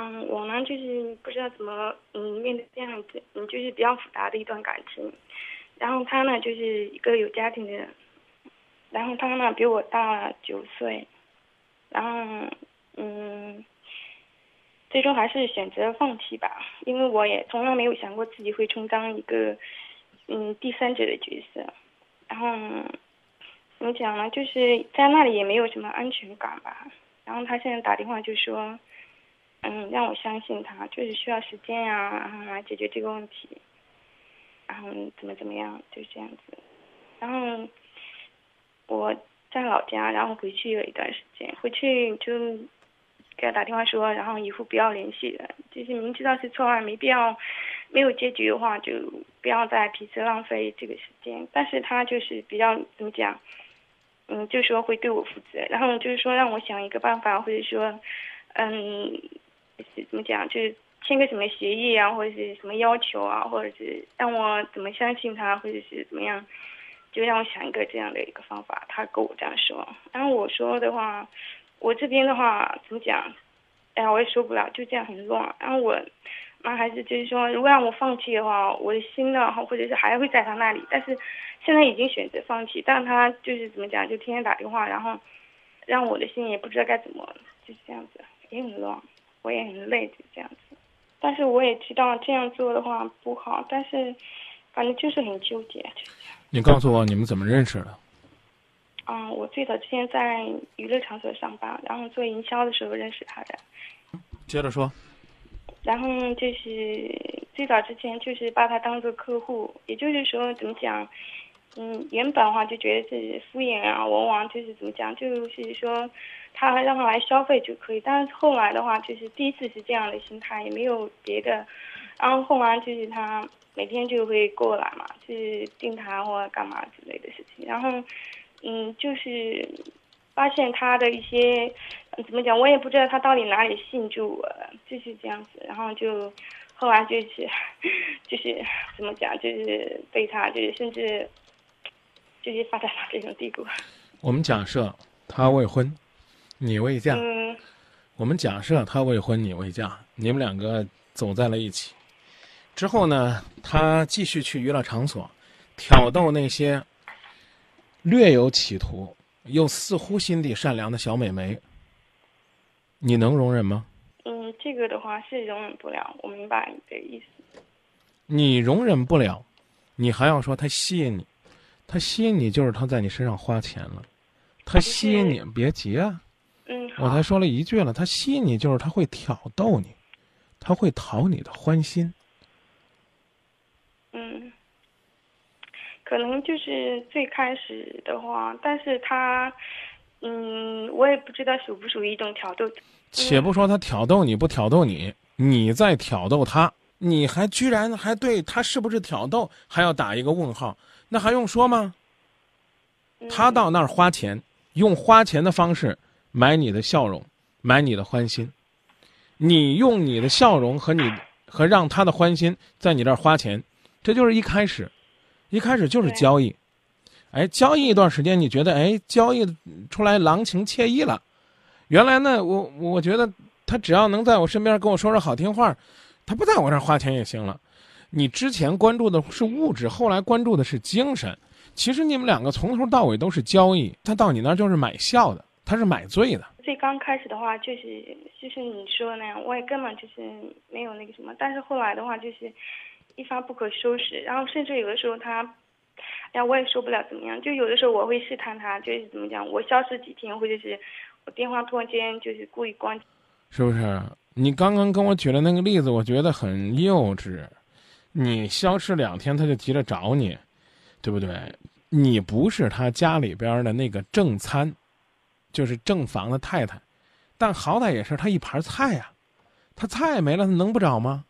嗯，我呢就是不知道怎么嗯面对这样子，嗯就是比较复杂的一段感情。然后他呢就是一个有家庭的人，然后他呢比我大九岁，然后嗯，最终还是选择放弃吧，因为我也从来没有想过自己会充当一个嗯第三者的角色。然后怎么讲呢？就是在那里也没有什么安全感吧。然后他现在打电话就说，嗯，让我相信他，就是需要时间呀，然后来解决这个问题。然后怎么怎么样，就这样子。然后我在老家，然后回去有一段时间，回去就给他打电话说，然后以后不要联系了。就是明知道是错案，没必要，没有结局的话，就不要再彼此浪费这个时间。但是他就是比较怎么讲，嗯，就说会对我负责，然后就是说让我想一个办法，或者说，嗯，怎么讲，就是签个什么协议啊，或者是什么要求啊，或者是让我怎么相信他，或者是怎么样，就让我想一个这样的一个方法。他跟我这样说，然后我说的话，我这边的话怎么讲？哎呀，我也受不了，就这样很乱。然后我妈还是就是说，如果让我放弃的话，我的心呢，或者是还会在他那里。但是现在已经选择放弃，但他就是怎么讲，就天天打电话，然后让我的心也不知道该怎么，就是这样子，也很乱，我也很累，就这样子。但是我也知道这样做的话不好，但是反正就是很纠结。你告诉我你们怎么认识的？嗯，我最早之前在娱乐场所上班，然后做营销的时候认识他的。接着说。然后就是最早之前就是把他当做客户，也就是说怎么讲，嗯，原本的话就觉得自己敷衍啊，往往就是怎么讲，就是说他让他来消费就可以。但是后来的话，就是第一次是这样的心态，也没有别的。然后后来就是他每天就会过来嘛，就是订台或干嘛之类的事情。然后，嗯，就是发现他的一些。怎么讲？我也不知道他到底哪里信住我，就是这样子。然后就后来就是，就是怎么讲？就是被他，就是甚至就是发展到这种地步。我们假设他未婚，你未嫁。嗯。我们假设他未婚，你未嫁，你们两个走在了一起。之后呢，他继续去娱乐场所，挑逗那些略有企图又似乎心地善良的小美眉。你能容忍吗？嗯，这个的话是容忍不了，我明白你的意思。你容忍不了，你还要说他吸引你，他吸引你就是他在你身上花钱了，他吸引你别急啊。嗯，我才说了一句了，他吸引你就是他会挑逗你，他会讨你的欢心。嗯，可能就是最开始的话，但是他。嗯，我也不知道属不属于一种挑逗。且不说他挑逗你不挑逗你，你在挑逗他，你还居然还对他是不是挑逗还要打一个问号？那还用说吗？他到那儿花钱，用花钱的方式买你的笑容，买你的欢心。你用你的笑容和你和让他的欢心在你这儿花钱，这就是一开始，一开始就是交易。哎，交易一段时间，你觉得哎，交易出来郎情妾意了。原来呢，我我觉得他只要能在我身边跟我说说好听话，他不在我这儿花钱也行了。你之前关注的是物质，后来关注的是精神。其实你们两个从头到尾都是交易，他到你那儿就是买笑的，他是买醉的。最刚开始的话，就是就是你说的那样，我也根本就是没有那个什么。但是后来的话，就是一发不可收拾，然后甚至有的时候他。哎呀，我也受不了，怎么样？就有的时候我会试探他，就是怎么讲，我消失几天，或者是我电话突然间就是故意关，是不是？你刚刚跟我举的那个例子，我觉得很幼稚。你消失两天，他就急着找你，对不对？你不是他家里边的那个正餐，就是正房的太太，但好歹也是他一盘菜呀。他菜没了，他能不找吗？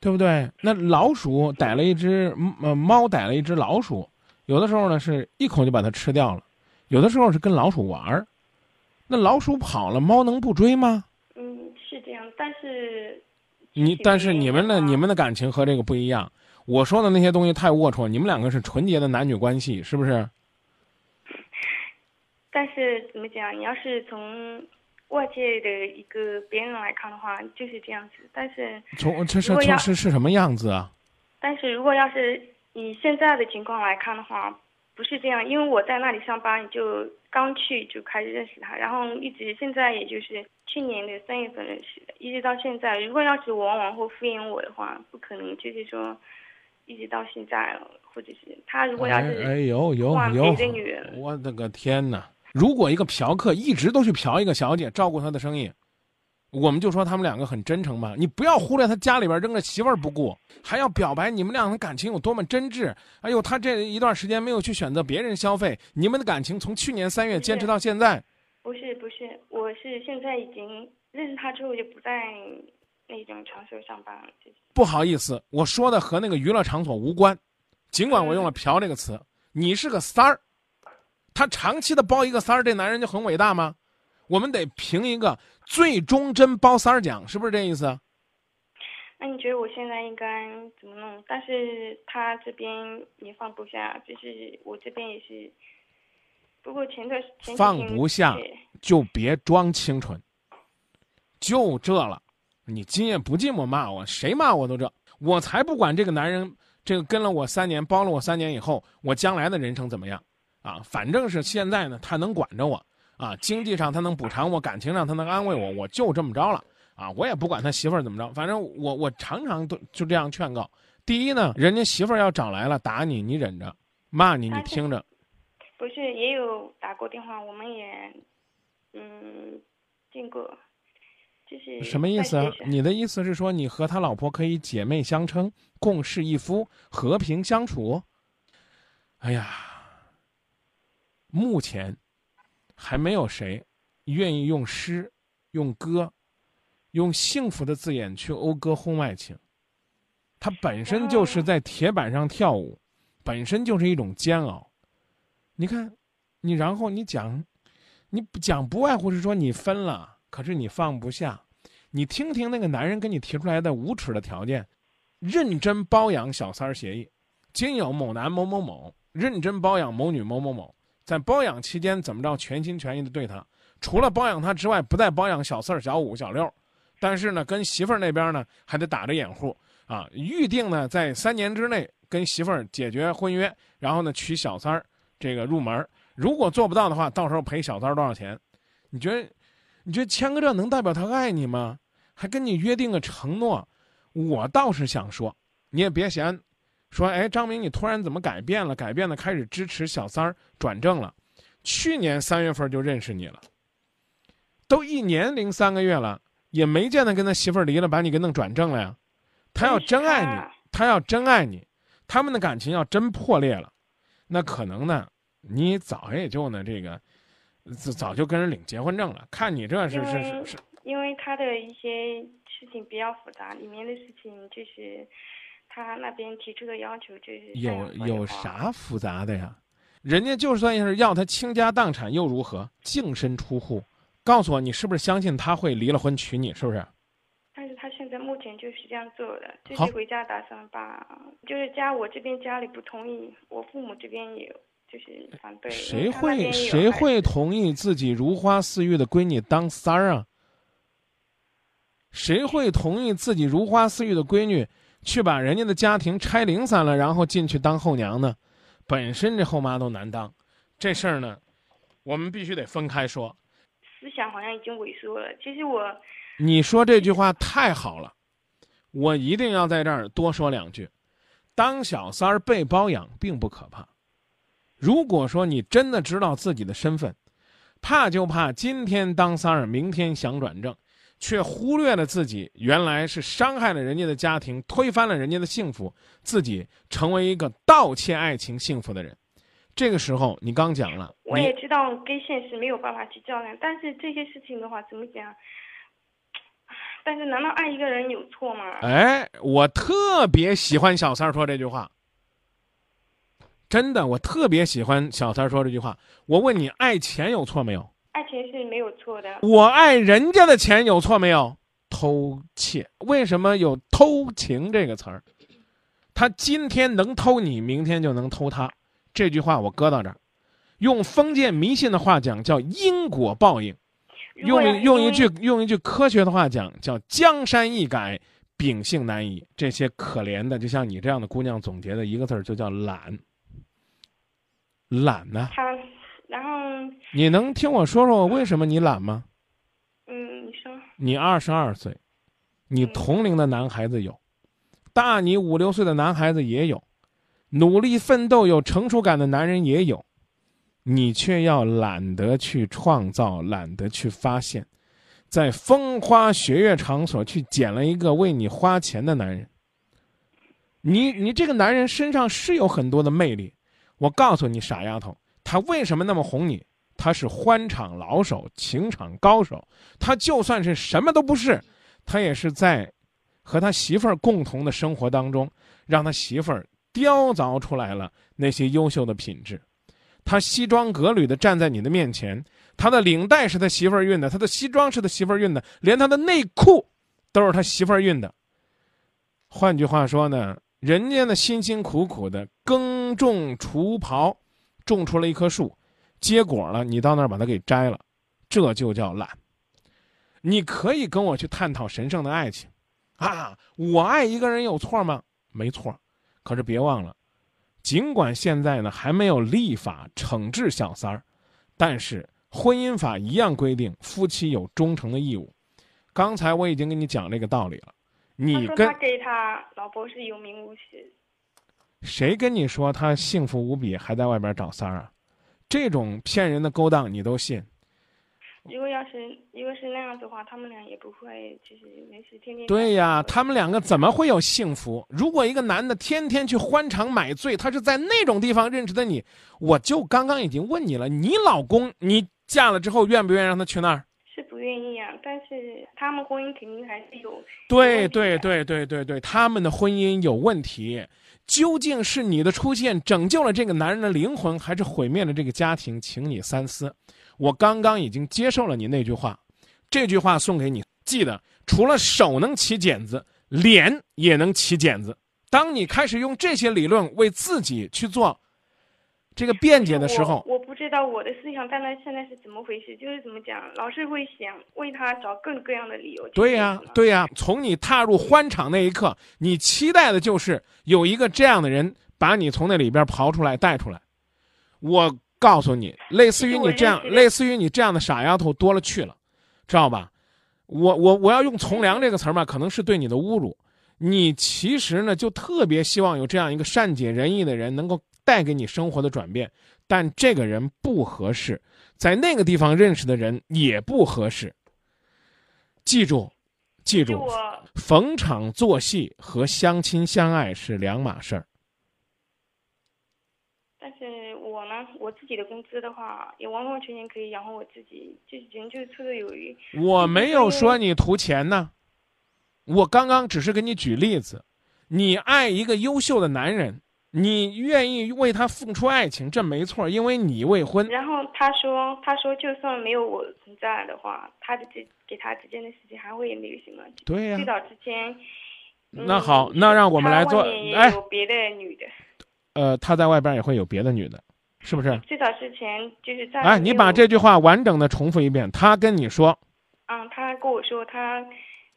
对不对？那老鼠逮了一只，呃，猫逮了一只老鼠，有的时候呢是一口就把它吃掉了，有的时候是跟老鼠玩儿。那老鼠跑了，猫能不追吗？嗯，是这样，但是你但是你们的你们的感情和这个不一样。我说的那些东西太龌龊，你们两个是纯洁的男女关系，是不是？但是怎么讲？你要是从外界的一个别人来看的话就是这样子，但是从这是如果要是是是什么样子啊？但是如果要是以现在的情况来看的话，不是这样，因为我在那里上班，就刚去就开始认识他，然后一直现在也就是去年的三月份认识的，一直到现在。如果要是我往后敷衍我的话，不可能就是说一直到现在了，或者是他如果要哎是哎呦呦换呦别的女人，我的个天哪！如果一个嫖客一直都去嫖一个小姐，照顾她的生意，我们就说他们两个很真诚吧。你不要忽略他家里边扔着媳妇儿不顾，还要表白你们俩的感情有多么真挚。哎呦，他这一段时间没有去选择别人消费，你们的感情从去年三月坚持到现在。不是不是，我是现在已经认识他之后就不在那种场所上班了，就是不好意思，我说的和那个娱乐场所无关，尽管我用了“嫖”这个词，你是个三儿，他长期的包一个三儿，这男人就很伟大吗？我们得评一个最忠贞包三儿奖，是不是这意思？那你觉得我现在应该怎么弄？但是他这边也放不下，就是我这边也是。不过前段前几放不下就别装清纯，就这了。你今夜不寂寞骂我，谁骂我都这，我才不管这个男人这个跟了我三年，包了我三年以后，我将来的人生怎么样啊？反正是现在呢，他能管着我啊，经济上他能补偿我，感情上他能安慰我，我就这么着了啊！我也不管他媳妇儿怎么着，反正我我常常都就这样劝告。第一呢，人家媳妇儿要找来了打你，你忍着；骂你，你听着。不是也有打过电话，我们也嗯见过，就是什么意思你的意思是说，你和他老婆可以姐妹相称，共侍一夫，和平相处？哎呀，目前还没有谁愿意用诗、用歌、用幸福的字眼去讴歌婚外情。它本身就是在铁板上跳舞，本身就是一种煎熬。你看，你然后你讲，你不讲不外乎是说你分了，可是你放不下。你听听那个男人给你提出来的无耻的条件：认真包养小三儿协议，今有某男某某某认真包养某女某某某，在包养期间怎么着全心全意的对他，除了包养他之外，不再包养小四、小五、小六，但是呢，跟媳妇儿那边呢还得打着掩护啊，预定呢在三年之内跟媳妇儿解决婚约，然后呢娶小三儿这个入门，如果做不到的话，到时候赔小三儿多少钱？你觉得，你觉得签个这能代表他爱你吗？还跟你约定个承诺，我倒是想说，你也别嫌，说哎，张明你突然怎么改变了？改变了，开始支持小三儿转正了。去年三月份就认识你了，都一年零三个月了，也没见他跟他媳妇儿离了，把你给弄转正了呀。他要真爱你，他要真爱你，他们的感情要真破裂了，那可能呢，你早也就呢这个，早早就跟人领结婚证了。看你这是是是为是，因为他的一些事情比较复杂，里面的事情就是他那边提出的要求就是有有啥复杂的呀？人家就算是要他倾家荡产又如何？净身出户，告诉我你是不是相信他会离了婚娶你？是不是？但是他现在目前就是这样做的，就好是回家打算把，就是家我这边家里不同意，我父母这边也有就是反对。谁会谁会同意自己如花似玉的闺女当三儿啊？谁会同意自己如花似玉的闺女去把人家的家庭拆零散了，然后进去当后娘呢？本身这后妈都难当，这事儿呢，我们必须得分开说。思想好像已经萎缩了。其实我你说这句话太好了，我一定要在这儿多说两句。当小三儿被包养并不可怕，如果说你真的知道自己的身份，怕就怕今天当三儿，明天想转正，却忽略了自己原来是伤害了人家的家庭，推翻了人家的幸福，自己成为一个盗窃爱情幸福的人。这个时候，你刚讲了，我也知道跟现实没有办法去较量，但是这些事情的话，怎么讲？但是难道爱一个人有错吗？哎，我特别喜欢小三儿说这句话，真的，我特别喜欢小三儿说这句话。我问你，爱钱有错没有？爱情是没有错的。我爱人家的钱有错没有？偷窃，为什么有偷情这个词儿？他今天能偷你，明天就能偷他。这句话我搁到这儿，用封建迷信的话讲，叫因果报应。用一用一句用一句科学的话讲，叫江山易改，秉性难移。这些可怜的，就像你这样的姑娘总结的一个字儿，就叫懒。懒呢、你能听我说说为什么你懒吗？嗯，你说你二十二岁，你嗯同龄的男孩子有，大你五六岁的男孩子也有，努力奋斗有成熟感的男人也有，你却要懒得去创造，懒得去发现，在风花雪月场所去捡了一个为你花钱的男人。你你这个男人身上是有很多的魅力，我告诉你傻丫头，他为什么那么哄你？他是欢场老手，情场高手。他就算是什么都不是，他也是在和他媳妇儿共同的生活当中，让他媳妇儿雕凿出来了那些优秀的品质。他西装革履的站在你的面前，他的领带是他媳妇儿熨的，他的西装是他媳妇儿熨的，连他的内裤都是他媳妇儿熨的。换句话说呢，人家呢辛辛苦苦的耕种除刨，种出了一棵树，结果了，你到那儿把它给摘了，这就叫懒。你可以跟我去探讨神圣的爱情，啊，我爱一个人有错吗？没错，可是别忘了，尽管现在呢还没有立法惩治小三儿，但是婚姻法一样规定夫妻有忠诚的义务。刚才我已经跟你讲这个道理了，你跟他他给他老婆是有名无实，谁跟你说他幸福无比，还在外边找三儿啊？这种骗人的勾当你都信？如果要是如果是那样子的话，他们俩也不会就是没事天天对呀，他们两个怎么会有幸福？如果一个男的天天去欢场买醉，他是在那种地方认识的你，我就刚刚已经问你了，你老公你嫁了之后愿不愿意让他去那儿？是不愿意啊，但是他们婚姻肯定还是有对对对对对对，他们的婚姻有问题，究竟是你的出现拯救了这个男人的灵魂，还是毁灭了这个家庭？请你三思。我刚刚已经接受了你那句话，这句话送给你，记得除了手能起茧子，脸也能起茧子。当你开始用这些理论为自己去做这个辩解的时候，我，不知道我的思想在那现在是怎么回事，就是怎么讲，老是会想为他找各种各样的理由对呀、对呀、从你踏入欢场那一刻，你期待的就是有一个这样的人把你从那里边刨出来带出来。我告诉你，类似于你这样类似于你这样的傻丫头多了去了，知道吧？我我我要用“从良”这个词儿嘛，可能是对你的侮辱。你其实呢，就特别希望有这样一个善解人意的人，能够带给你生活的转变，但这个人不合适，在那个地方认识的人也不合适。记住，记住，逢场作戏和相亲相爱是两码事儿。但是我呢，我自己的工资的话，也完完全全可以养活我自己，就是人就是绰绰有余。我没有说你图钱呢，我刚刚只是给你举例子。你爱一个优秀的男人，你愿意为他付出爱情，这没错，因为你未婚。然后他说，他说就算没有我存在的话，他的这给他之间的事情还会那个什么。对呀、最早之前，嗯那好那让我们来做哎有别的女的。呃，他在外边也会有别的女的，是不是？最早之前就是在哎，你把这句话完整的重复一遍。他跟你说，嗯，他跟我说他，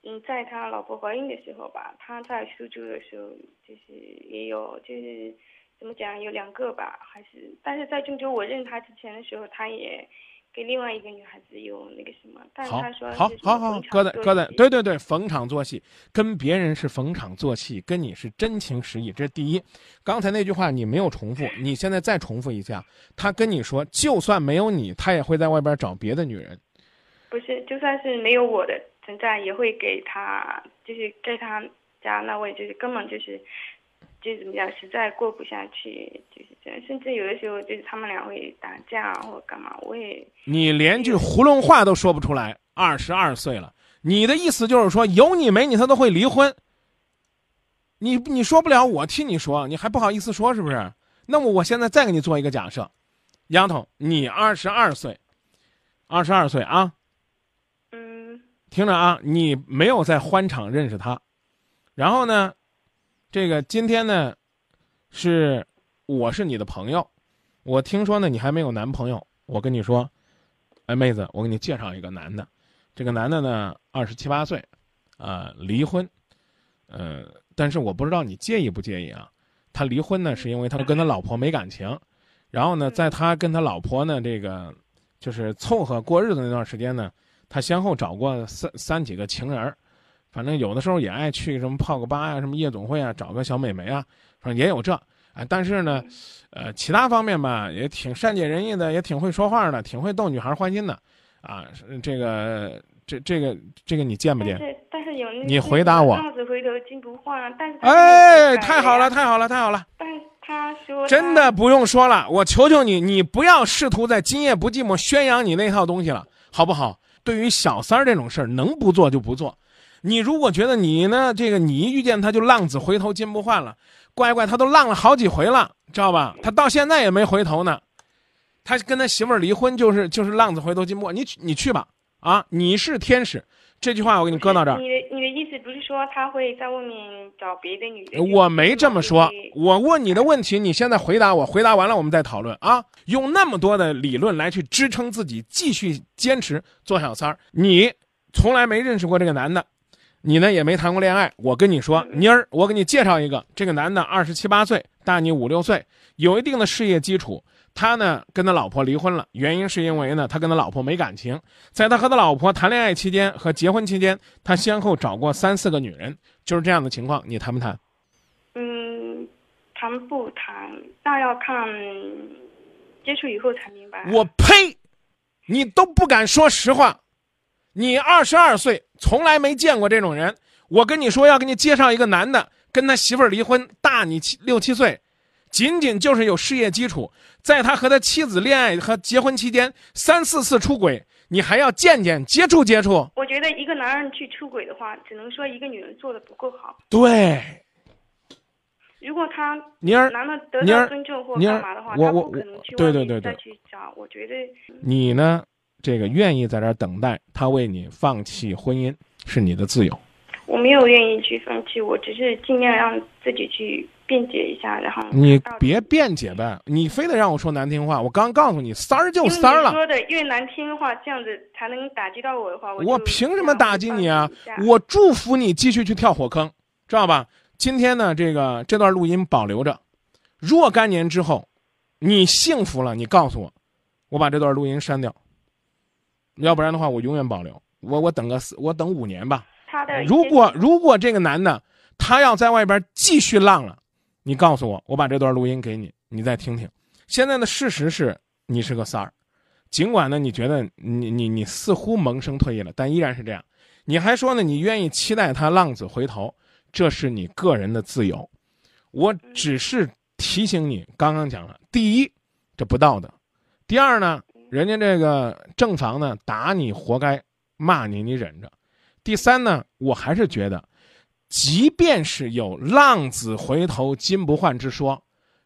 嗯，在他老婆怀孕的时候吧，他在苏州的时候，就是也有，就是怎么讲，有两个吧，还是，但是在郑州我认他之前的时候，他也跟另外一个女孩子有那个什么，但是他说好好好搁在搁在，对对对，逢场作戏，跟别人是逢场作戏，跟你是真情实意，这是第一。刚才那句话你没有重复，你现在再重复一下。他跟你说，就算没有你，他也会在外边找别的女人。不是，就算是没有我的存在，也会给他，就是给他家那位，就是根本就是。就是怎么讲，实在过不下去，就是这样。甚至有的时候，就是他们俩会打架或者干嘛，我也你连句囫囵话都说不出来，二十二岁了，你的意思就是说有你没你他都会离婚？你你说不了，我替你说，你还不好意思说是不是？那么我现在再给你做一个假设，丫头，你二十二岁，二十二岁啊，听着啊，你没有在欢场认识他，然后呢，这个今天呢，是我是你的朋友，我听说呢你还没有男朋友，我跟你说，哎，妹子，我给你介绍一个男的，这个男的呢，二十七八岁，啊，离婚，呃，但是我不知道你介意不介意啊？他离婚呢，是因为他跟他老婆没感情，然后呢，在他跟他老婆呢这个就是凑合过日子那段时间呢，他先后找过三三几个情人儿，反正有的时候也爱去什么泡个吧呀，什么夜总会啊，找个小美眉啊，反正也有这，啊，但是呢，呃，其他方面吧，也挺善解人意的，也挺会说话的，挺会逗女孩欢心的，啊，这个这这个这个你见不见？但是但是有那你回答我浪子回头金不换，但是哎，太好了，太好了，太好了！但他说真的不用说了，我求求你，你不要试图在今夜不寂寞宣扬你那套东西了，好不好？对于小三儿这种事儿，能不做就不做。你如果觉得你呢，这个你一遇见他就浪子回头金不换了，乖乖，他都浪了好几回了，知道吧？他到现在也没回头呢。他跟他媳妇儿离婚就是就是浪子回头金不换，你你去吧啊！你是天使，这句话我给你搁到这儿。你的你的意思不是说他会在外面找别的女的？我没这么说，我问你的问题，你现在回答我，回答完了我们再讨论啊。用那么多的理论来去支撑自己继续坚持做小三儿，你从来没认识过这个男的，你呢也没谈过恋爱。我跟你说，妮儿，我给你介绍一个，这个男的二十七八岁，大你五六岁，有一定的事业基础。他呢跟他老婆离婚了，原因是因为呢他跟他老婆没感情。在他和他老婆谈恋爱期间和结婚期间，他先后找过三四个女人，就是这样的情况。你谈不谈？嗯，谈不谈那要看接触以后才明白。我呸！你都不敢说实话。你二十二岁，从来没见过这种人。我跟你说，要给你介绍一个男的，跟他媳妇儿离婚，大你七六七岁，仅仅就是有事业基础，在他和他妻子恋爱和结婚期间，三四次出轨，你还要见见接触接触。我觉得一个男人去出轨的话，只能说一个女人做的不够好。对，如果他妮儿，男的得到尊重或干嘛的话，我我他不可能去对对对对再去找。我觉得你呢？这个愿意在这儿等待他为你放弃婚姻，是你的自由。我没有愿意去放弃，我只是尽量让自己去辩解一下，然后你别辩解呗，你非得让我说难听话。我刚告诉你，三儿就三儿了。说的越难听的话，这样子才能打击到我的话，我我凭什么打击你啊？我祝福你继续去跳火坑，知道吧？今天呢，这个这段录音保留着，若干年之后，你幸福了，你告诉我，我把这段录音删掉，要不然的话，我永远保留。我我等个四，我等五年吧。他的如果如果这个男的他要在外边继续浪了，你告诉我，我把这段录音给你，你再听听。现在的事实是你是个三儿，尽管呢你觉得你你你似乎萌生退意了，但依然是这样。你还说呢，你愿意期待他浪子回头，这是你个人的自由。我只是提醒你，刚刚讲了，第一，这不道德；第二呢，人家这个正房呢打你活该，骂你你忍着。第三呢，我还是觉得，即便是有浪子回头金不换之说，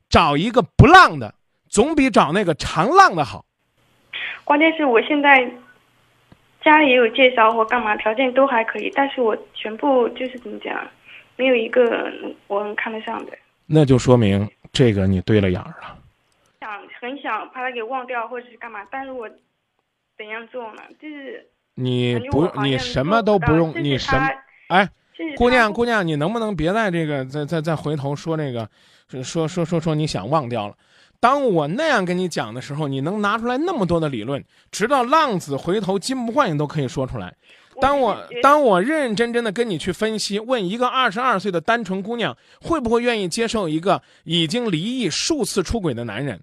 找一个不浪的，总比找那个常浪的好。关键是我现在家里也有介绍或干嘛，条件都还可以，但是我全部就是怎么讲，没有一个我能看得上的。那就说明这个你对了眼儿了。想很想把他给忘掉，或者是干嘛，但是我怎样做呢？就是你不你什么都不用，你什么？哎，这是姑娘，姑娘，你能不能别在这个再再再回头说那个，说说说说你想忘掉了？当我那样跟你讲的时候，你能拿出来那么多的理论，直到浪子回头金不换，你都可以说出来。当我当我认认真真的跟你去分析，问一个二十二岁的单纯姑娘会不会愿意接受一个已经离异数次出轨的男人，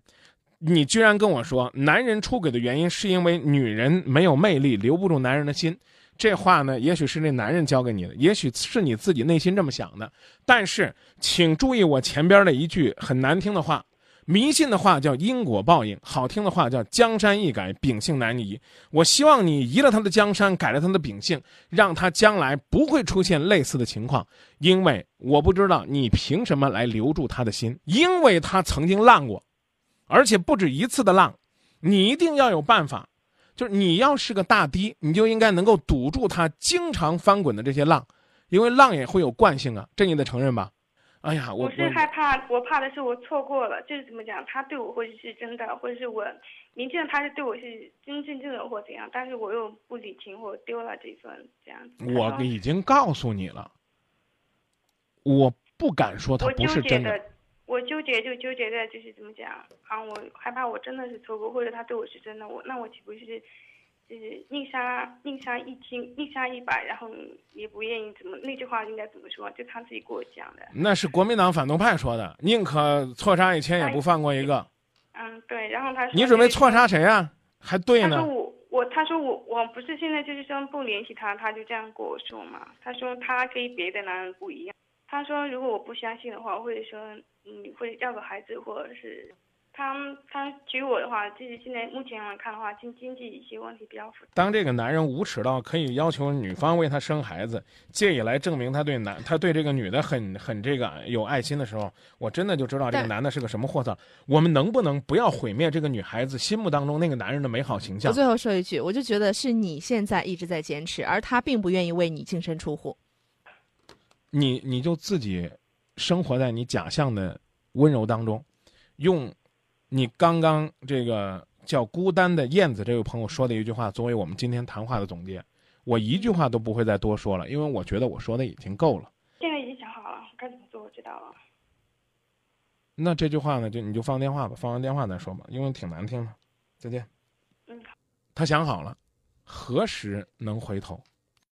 你居然跟我说，男人出轨的原因是因为女人没有魅力，留不住男人的心。这话呢，也许是那男人教给你的，也许是你自己内心这么想的。但是，请注意我前边的一句很难听的话，迷信的话叫因果报应，好听的话叫江山易改，秉性难移。我希望你移了他的江山，改了他的秉性，让他将来不会出现类似的情况。因为我不知道你凭什么来留住他的心，因为他曾经浪过，而且不止一次的浪，你一定要有办法。就是你要是个大堤，你就应该能够堵住他经常翻滚的这些浪，因为浪也会有惯性啊，这你得承认吧？哎呀，我是害怕，我怕的是我错过了，就是怎么讲，他对我或者是真的，或者是我明知道他是对我是真真正的或怎样，但是我又不领情或丢了这份这样子。我已经告诉你了，我不敢说他不是真的。我纠结就纠结在就是怎么讲啊，我害怕我真的是错过，或者他对我是真的，我那我岂不是？就是宁杀宁杀一千，宁杀一百，然后也不愿意怎么那句话应该怎么说？就他自己给我讲的。那是国民党反动派说的，宁可错杀一千，也不放过一个。嗯，对。然后他说你准备错杀谁啊？还对呢。他说我我他说我我不是现在就是说不联系他，他就这样跟我说嘛。他说他跟别的男人不一样。他说如果我不相信的话，或者说嗯会要个孩子，或者是。他他娶我的话，就是现在目前来看的话，经经济一些问题比较复杂。当这个男人无耻到可以要求女方为他生孩子，借以来证明他对男他对这个女的很很这个有爱心的时候，我真的就知道这个男的是个什么货色。我们能不能不要毁灭这个女孩子心目当中那个男人的美好形象？我最后说一句，我就觉得是你现在一直在坚持，而他并不愿意为你净身出户。你你就自己生活在你假象的温柔当中，用。你刚刚这个叫孤单的燕子这位朋友说的一句话，作为我们今天谈话的总结，我一句话都不会再多说了，因为我觉得我说的已经够了。现在已经想好了该怎么做，我知道了。那这句话呢，就你就放电话吧，放完电话再说吧，因为挺难听的。再见。嗯。他想好了，何时能回头？